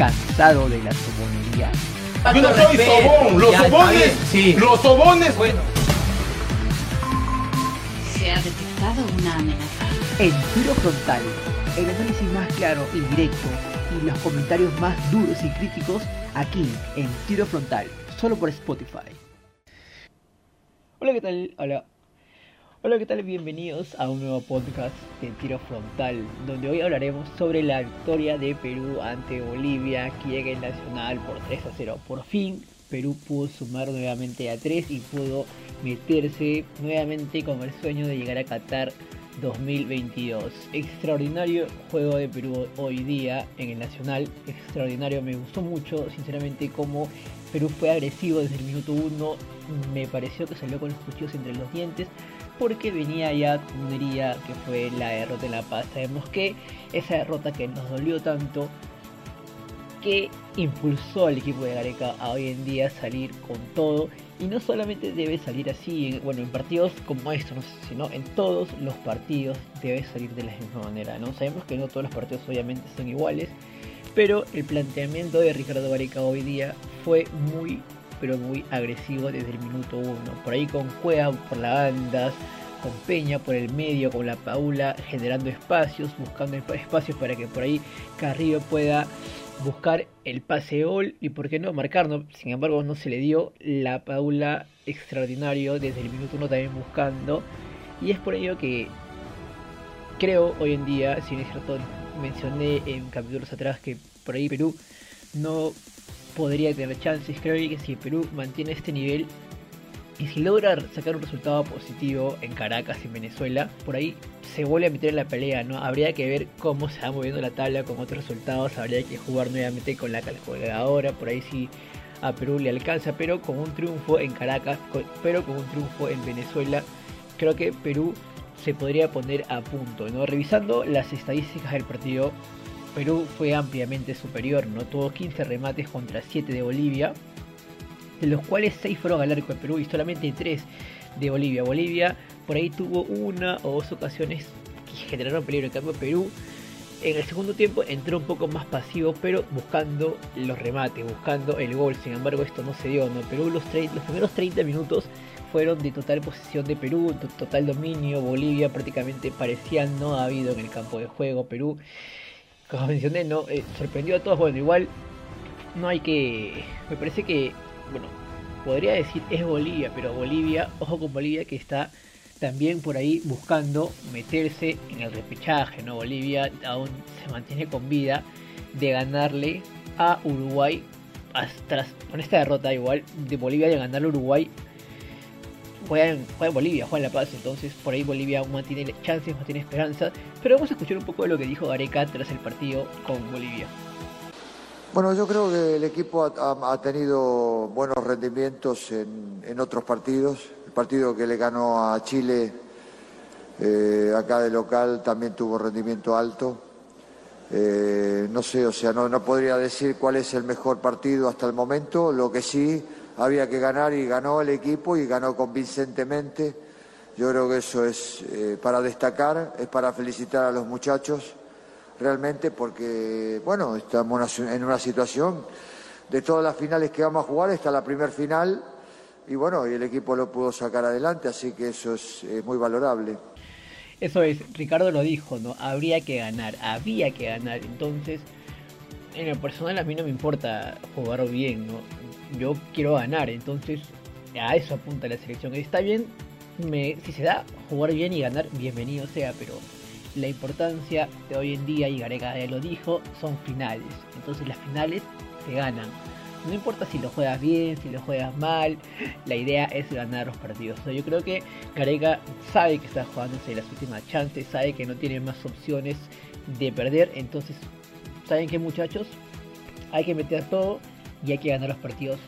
cansado de la sobonería? Yo no soy sobón, los Ya, sobones, sí. los sobones. Bueno, Se ha detectado una amenaza. en tiro frontal, el análisis más claro y directo y los comentarios más duros y críticos aquí en tiro frontal, solo por Spotify. Hola, ¿qué tal? Hola. Hola, ¿qué tal? Bienvenidos a un nuevo podcast de Tiro Frontal, donde hoy hablaremos sobre la victoria de Perú ante Bolivia, que llega el Nacional por 3 a 0. Por fin, Perú pudo sumar nuevamente a 3 y pudo meterse nuevamente con el sueño de llegar a Qatar 2022. Extraordinario juego de Perú hoy día en el Nacional, extraordinario, me gustó mucho, sinceramente, como Perú fue agresivo desde el minuto 1, me pareció que salió con los cuchillos entre los dientes porque venía ya, diría, que fue la derrota en La Paz. Sabemos que esa derrota que nos dolió tanto, que impulsó al equipo de Gareca a hoy en día salir con todo. Y no solamente debe salir así, en- bueno, en partidos como estos, sino en todos los partidos debe salir de la misma manera, ¿no? Sabemos que no todos los partidos obviamente son iguales, pero el planteamiento de Ricardo Gareca hoy día fue muy pero muy agresivo desde el minuto uno. Por ahí con Cueva por las bandas, con Peña por el medio, con la Paula generando espacios, buscando esp- espacios para que por ahí Carrillo pueda buscar el pase gol y por qué no marcarlo. Sin embargo, no se le dio la Paula extraordinario desde el minuto uno también buscando. Y es por ello que creo hoy en día, si no es cierto, mencioné en capítulos atrás que por ahí Perú no podría tener chances. Creo que si Perú mantiene este nivel y si logra sacar un resultado positivo en Caracas y en Venezuela, por ahí se vuelve a meter en la pelea, ¿no? Habría que ver cómo se va moviendo la tabla con otros resultados, habría que jugar nuevamente con la calculadora, por ahí sí a Perú le alcanza, pero con un triunfo en Caracas, pero con un triunfo en Venezuela, creo que Perú se podría poner a punto, ¿no? Revisando las estadísticas del partido, Perú fue ampliamente superior, ¿no? Tuvo 15 remates contra 7 de Bolivia, de los cuales 6 fueron al arco de Perú y solamente 3 de Bolivia. Bolivia por ahí tuvo una o dos ocasiones que generaron peligro. En cambio, Perú en el segundo tiempo entró un poco más pasivo, pero buscando los remates, buscando el gol. Sin embargo, esto no se dio. ¿no? Perú los, primeros 30 minutos fueron de total posesión de Perú, to- total dominio. Bolivia prácticamente parecía no ha habido en el campo de juego. Perú, como mencioné, no Eh, sorprendió a todos. Bueno, igual no hay que. Me parece que, bueno, podría decir es Bolivia, pero Bolivia, ojo con Bolivia que está también por ahí buscando meterse en el repechaje, ¿no? Bolivia aún se mantiene con vida de ganarle a Uruguay hasta con esta derrota igual de Bolivia de ganarle a Uruguay juega en, juega en Bolivia, juega en La Paz, entonces por ahí Bolivia aún mantiene chances, mantiene esperanza, pero vamos a escuchar un poco de lo que dijo Gareca tras el partido con Bolivia. Bueno, yo creo que el equipo ha, ha- tenido buenos rendimientos en, en otros partidos. El partido que le ganó a Chile eh, acá de local también tuvo rendimiento alto. Eh, no sé, o sea, no, no podría decir cuál es el mejor partido hasta el momento. Lo que sí había que ganar y ganó el equipo y ganó convincentemente. Yo creo que eso es eh, para destacar, es para felicitar a los muchachos realmente porque, bueno, estamos en una- situación de todas las finales que vamos a jugar, está la primer final y bueno, y el equipo lo pudo sacar adelante, así que eso es eh, muy valorable. Eso es, Ricardo lo dijo, ¿no? Habría que ganar, había que ganar. Entonces, en lo personal a mí no me importa jugar bien, ¿no? Yo quiero ganar, entonces a eso apunta la selección. Está bien, me, si se da jugar bien y ganar, bienvenido sea, pero la importancia de hoy en día, y Gareca ya lo dijo, son finales. Entonces las finales se ganan. No importa si lo juegas bien, si lo juegas mal, la idea es ganar los partidos. Yo creo que Gareca sabe que está jugándose las últimas chances, sabe que no tiene más opciones de perder. Entonces, ¿saben qué muchachos? Hay que meter todo y hay que ganar los partidos.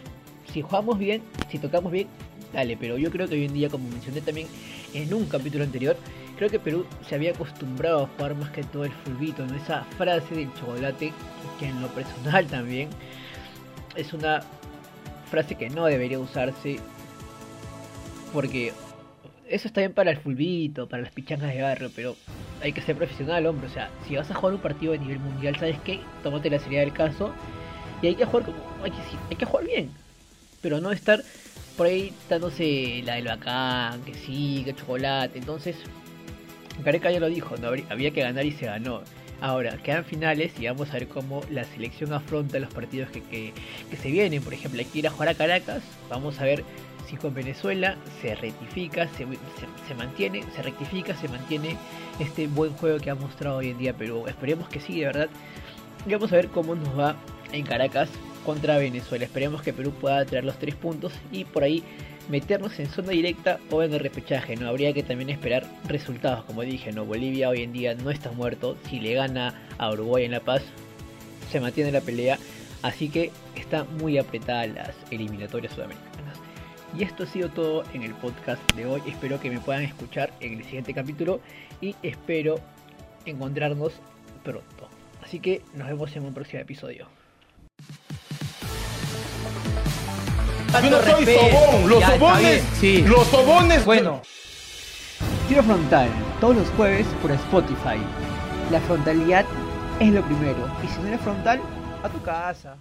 Si jugamos bien, si tocamos bien, dale. Pero yo creo que hoy en día, como mencioné también en un capítulo anterior, creo que Perú se había acostumbrado a jugar más que todo el fulbito, ¿no? Esa frase del chocolate, que en lo personal también es una frase que no debería usarse porque eso está bien para el fulbito, para las pichangas de barrio, pero hay que ser profesional, hombre. O sea, si vas a jugar un partido de nivel mundial, ¿sabes qué? Tómate la seriedad del caso Y hay que jugar como, hay que, hay que jugar bien, pero no estar por ahí dándose la del bacán, que sí, que chocolate. Entonces, Careca ya lo dijo, ¿no? había que ganar y se ganó. Ahora, quedan finales y vamos a ver cómo la selección afronta los partidos que, que, se vienen. Por ejemplo, hay que ir a jugar a Caracas. Vamos a ver si con Venezuela se rectifica, se, se, mantiene, se rectifica, se mantiene este buen juego que ha mostrado hoy en día Perú. Esperemos que sí, de verdad. Y vamos a ver cómo nos va en Caracas contra Venezuela. Esperemos que Perú pueda traer los tres puntos y por ahí meternos en zona directa o en el repechaje, ¿no? Habría que también esperar resultados, como dije, ¿no? Bolivia hoy en día no está muerto, si le gana a Uruguay en La Paz, se mantiene la pelea, así que está muy apretada las eliminatorias sudamericanas. Y esto ha sido todo en el podcast de hoy, espero que me puedan escuchar en el siguiente capítulo y espero encontrarnos pronto. Así que nos vemos en un próximo episodio. Yo no soy sobón, los sobones, sí. los sobones. Bueno. Tiro frontal, todos los jueves por Spotify. La frontalidad es lo primero. Y si no eres frontal, a tu casa.